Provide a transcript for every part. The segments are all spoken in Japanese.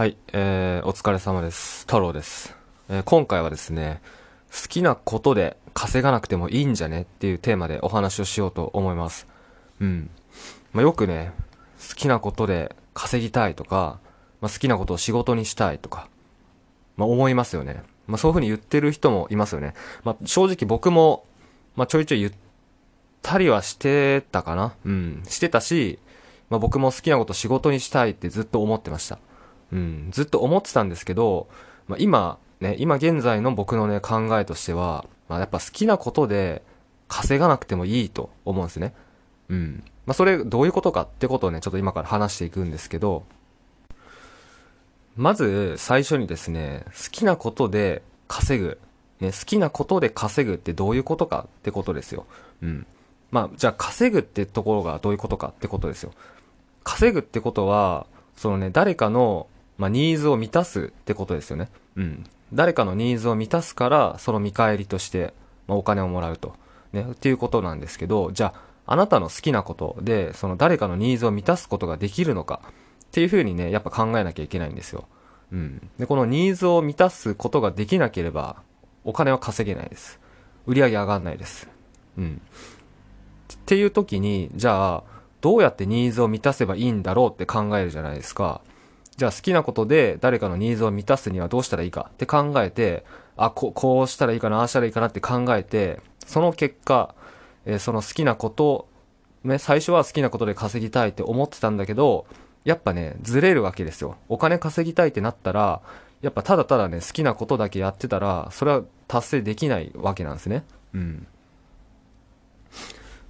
はい、えー、お疲れ様です。太郎です。えー今回はですね、好きなことで稼がなくてもいいんじゃねっていうテーマでお話をしようと思います。うん。まあ、よくね、好きなことで稼ぎたいとか、まあ、好きなことを仕事にしたいとか、まあ、思いますよね。まあ、そういうふうに言ってる人もいますよね。まあ、正直僕も、まあ、ちょいちょい言ったりはしてたかな。うん。してたし、まあ、僕も好きなこと仕事にしたいってずっと思ってました。うん。ずっと思ってたんですけど、まあ、今、ね、今現在の僕のね、考えとしては、まあ、やっぱ好きなことで稼がなくてもいいと思うんですね。うん。まあ、それどういうことかってことをね、ちょっと今から話していくんですけど、まず最初にですね、好きなことで稼ぐ。ね、好きなことで稼ぐってどういうことかってことですよ。うん。まあ、じゃあ稼ぐってところがどういうことかってことですよ。稼ぐってことは、そのね、誰かの、まあ、ニーズを満たすってことですよね。うん。誰かのニーズを満たすから、その見返りとして、まあ、お金をもらうと。ね、っていうことなんですけど、じゃあ、あなたの好きなことで、その誰かのニーズを満たすことができるのかっていうふうにね、やっぱ考えなきゃいけないんですよ。うん。で、このニーズを満たすことができなければ、お金は稼げないです。売り上げ上がんないです。うん。っていう時に、じゃあ、どうやってニーズを満たせばいいんだろうって考えるじゃないですか。じゃあ好きなことで誰かのニーズを満たすにはどうしたらいいかって考えて、あ、ここうしたらいいかな、ああしたらいいかなって考えて、その結果、えーその好きなこと、ね、最初は好きなことで稼ぎたいって思ってたんだけど、やっぱね、ずれるわけですよ。お金稼ぎたいってなったら、やっぱただただね、好きなことだけやってたら、それは達成できないわけなんですね。うん。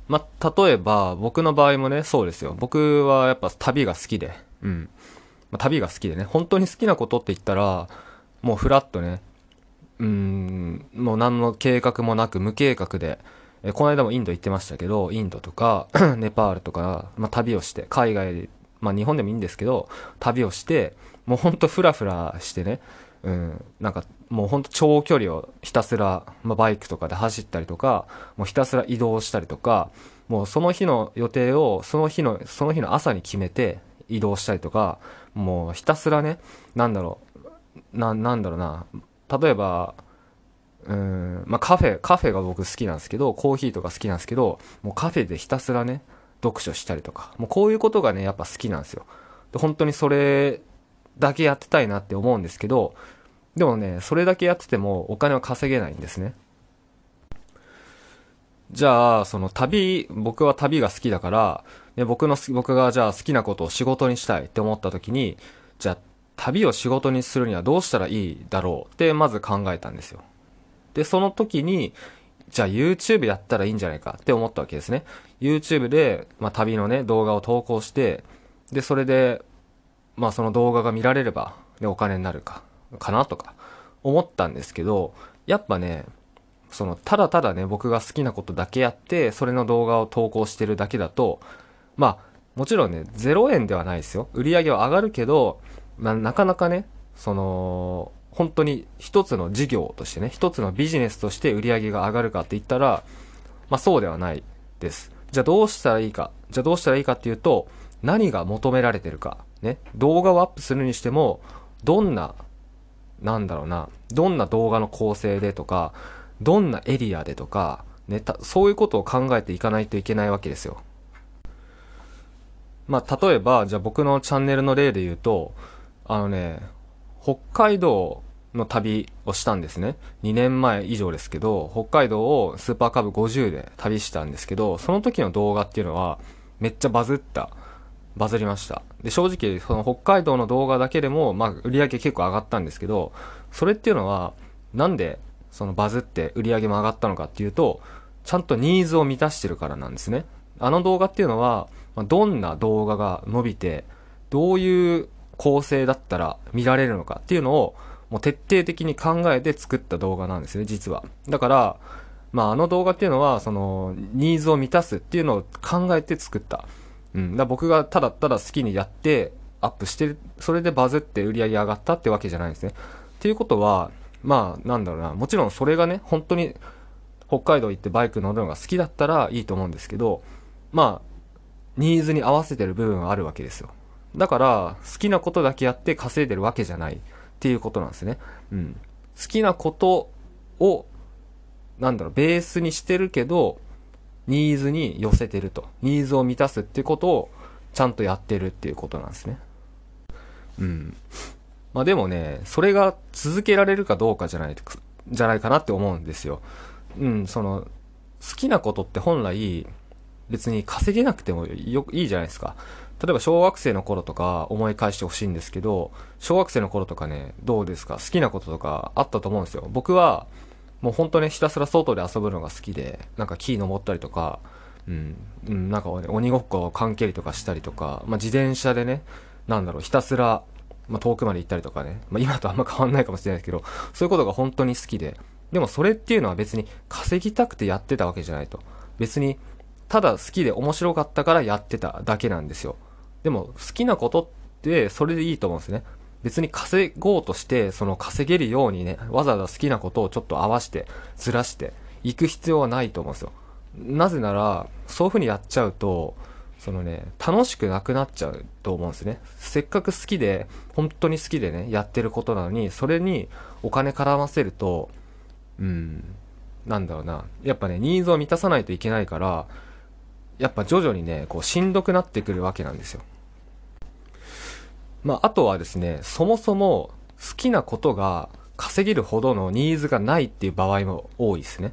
まあ、例えば、僕の場合もね、そうですよ。僕はやっぱ旅が好きで、うん。まあ、旅が好きでね、本当に好きなことって言ったら、もうフラッとね、うん、もう何の計画もなく無計画で、えこの間もインド行ってましたけど、インドとか、ネパールとか、まあ、旅をして、海外、まあ、日本でもいいんですけど、旅をして、もうほんとフラフラしてね、うん、なんかもうほんと長距離をひたすら、まあ、バイクとかで走ったりとか、もうひたすら移動したりとか、もうその日の予定をその日の、その日の朝に決めて移動したりとか、もうひたすらね、なんだろう、な、なんだろうな、例えば、うん、まあ、カフェ、カフェが僕好きなんですけど、コーヒーとか好きなんですけど、もうカフェでひたすらね、読書したりとか、もうこういうことがね、やっぱ好きなんですよ。で本当にそれだけやってたいなって思うんですけど、でもね、それだけやっててもお金は稼げないんですね。じゃあ、その旅、僕は旅が好きだから、ね、僕の、僕がじゃあ好きなことを仕事にしたいって思った時に、じゃあ旅を仕事にするにはどうしたらいいだろうってまず考えたんですよ。で、その時に、じゃあ YouTube やったらいいんじゃないかって思ったわけですね。YouTube で、まあ、旅のね、動画を投稿して、で、それで、まあその動画が見られれば、ね、お金になるか、かなとか、思ったんですけど、やっぱね、その、ただただね、僕が好きなことだけやって、それの動画を投稿してるだけだと、まあ、もちろんね、0円ではないですよ。売り上げは上がるけど、まあ、なかなかね、その、本当に一つの事業としてね、一つのビジネスとして売り上げが上がるかって言ったら、まあそうではないです。じゃあどうしたらいいか。じゃあどうしたらいいかっていうと、何が求められてるか。ね。動画をアップするにしても、どんな、なんだろうな、どんな動画の構成でとか、どんなエリアでとか、ね、そういうことを考えていかないといけないわけですよ。まあ、例えば、じゃあ僕のチャンネルの例で言うと、あのね、北海道の旅をしたんですね。2年前以上ですけど、北海道をスーパーカブ50で旅したんですけど、その時の動画っていうのは、めっちゃバズった。バズりました。で、正直、その北海道の動画だけでも、まあ、売り上げ結構上がったんですけど、それっていうのは、なんで、そのバズって売り上げも上がったのかっていうと、ちゃんとニーズを満たしてるからなんですね。あの動画っていうのは、まあどんな動画が伸びて、どういう構成だったら見られるのかっていうのを、もう徹底的に考えて作った動画なんですね、実は。だから、まああの動画っていうのは、その、ニーズを満たすっていうのを考えて作った。うん。だ僕がただただ好きにやって、アップして、それでバズって売り上げ上がったってわけじゃないですね。っていうことは、まあ、なんだろうな、もちろんそれがね、本当に北海道行ってバイク乗るのが好きだったらいいと思うんですけど、まあ、ニーズに合わせてる部分はあるわけですよ。だから、好きなことだけやって稼いでるわけじゃないっていうことなんですね。うん。好きなことを、なんだろう、ベースにしてるけど、ニーズに寄せてると。ニーズを満たすっていうことをちゃんとやってるっていうことなんですね。うん。まあでもね、それが続けられるかどうかじゃない、じゃないかなって思うんですよ。うん、その、好きなことって本来、別に稼げなくてもよいいじゃないですか。例えば小学生の頃とか思い返してほしいんですけど、小学生の頃とかね、どうですか？好きなこととかあったと思うんですよ。僕は、もう本当ね、ひたすら外で遊ぶのが好きで、なんか木登ったりとか、うん、うん、なんか、ね、鬼ごっこを関係とかしたりとか、まあ、自転車でね、なんだろう、ひたすら、まあ、遠くまで行ったりとかね、まあ、今とあんま変わんないかもしれないですけど、そういうことが本当に好きで、でもそれっていうのは別に稼ぎたくてやってたわけじゃないと。別に、ただ好きで面白かったからやってただけなんですよ。でも好きなことってそれでいいと思うんですね。別に稼ごうとして、その稼げるようにね、わざわざ好きなことをちょっと合わして、ずらして、行く必要はないと思うんですよ。なぜなら、そういう風にやっちゃうと、そのね、楽しくなくなっちゃうと思うんですね。せっかく好きで、本当に好きでね、やってることなのに、それにお金絡ませると、うん、なんだろうな。やっぱね、ニーズを満たさないといけないから、やっぱ徐々にね、こう、しんどくなってくるわけなんですよ。まあ、あとはですね、そもそも好きなことが稼げるほどのニーズがないっていう場合も多いですね。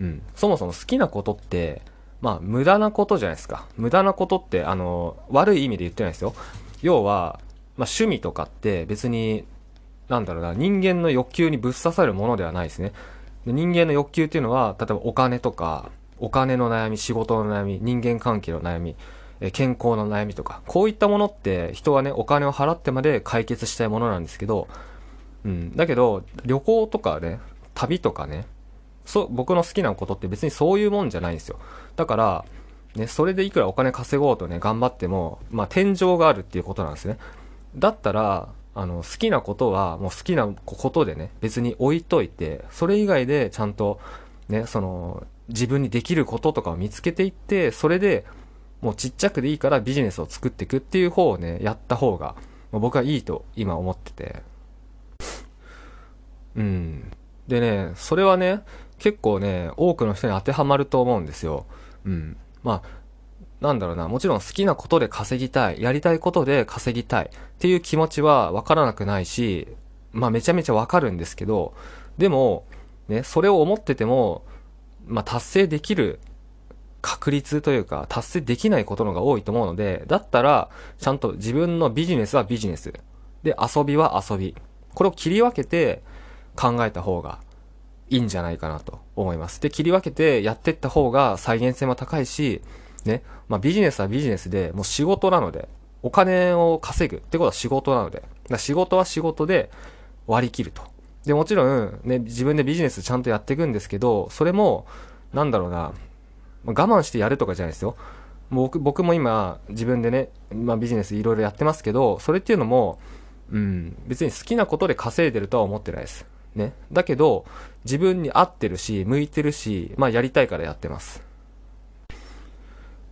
うん。そもそも好きなことって、まあ、無駄なことじゃないですか。無駄なことって、あの、悪い意味で言ってないですよ。要は、まあ、趣味とかって別に、なんだろうな、人間の欲求にぶっ刺さるものではないですね。人間の欲求っていうのは、例えばお金とか、お金の悩み、仕事の悩み、人間関係の悩み、健康の悩みとか、こういったものって人はね、お金を払ってまで解決したいものなんですけど、うん。だけど、旅行とかね、旅とかね、そう、僕の好きなことって別にそういうもんじゃないんですよ。だから、ね、それでいくらお金稼ごうとね、頑張っても、まあ、天井があるっていうことなんですね。だったら、あの、好きなことは、もう好きなことでね、別に置いといて、それ以外でちゃんと、ね、その、自分にできることとかを見つけていって、それで、もうちっちゃくでいいからビジネスを作っていくっていう方をね、やった方が、まあ僕はいいと今思ってて。うん。でね、それはね、結構ね、多くの人に当てはまると思うんですよ。うん。まあ、なんだろうな、もちろん好きなことで稼ぎたい、やりたいことで稼ぎたいっていう気持ちはわからなくないし、まあめちゃめちゃわかるんですけど、でも、ね、それを思ってても、まあ達成できる確率というか、達成できないことのが多いと思うので、だったら、ちゃんと自分のビジネスはビジネス。で、遊びは遊び。これを切り分けて考えた方がいいんじゃないかなと思います。で、切り分けてやってった方が再現性も高いし、ね、まあビジネスはビジネスで、もう仕事なので、お金を稼ぐってことは仕事なので、仕事は仕事で割り切ると。で、もちろん、ね、自分でビジネスちゃんとやっていくんですけど、それも、なんだろうな、我慢してやるとかじゃないですよ。僕、僕も今、自分でね、まあビジネスいろいろやってますけど、それっていうのも、うん、別に好きなことで稼いでるとは思ってないです。ね。だけど、自分に合ってるし、向いてるし、まあやりたいからやってます。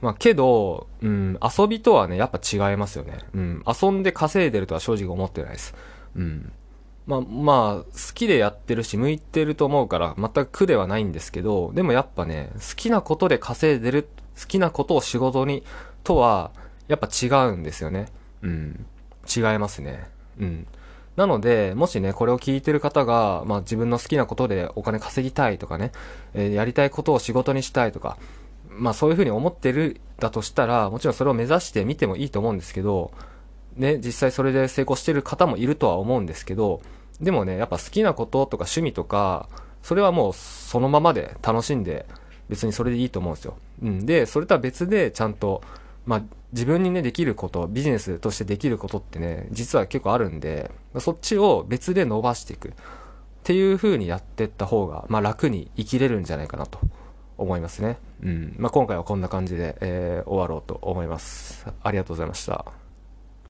まあけど、うん、遊びとはね、やっぱ違いますよね。うん、遊んで稼いでるとは正直思ってないです。うん。まあ、まあ、好きでやってるし、向いてると思うから、全く苦ではないんですけど、でもやっぱね、好きなことで稼いでる、好きなことを仕事に、とは、やっぱ違うんですよね。うん。違いますね。うん。なので、もしね、これを聞いてる方が、まあ自分の好きなことでお金稼ぎたいとかね、えーやりたいことを仕事にしたいとか、まあそういうふうに思ってるだとしたら、もちろんそれを目指してみてもいいと思うんですけど、ね、実際それで成功してる方もいるとは思うんですけど、でもね、やっぱ好きなこととか趣味とか、それはもうそのままで楽しんで、別にそれでいいと思うんですよ。うん。で、それとは別でちゃんと、まあ自分にね、できること、ビジネスとしてできることってね、実は結構あるんで、そっちを別で伸ばしていく。っていう風にやってった方が、まあ楽に生きれるんじゃないかなと思いますね。うん。まあ今回はこんな感じで、えー終わろうと思います。ありがとうございました。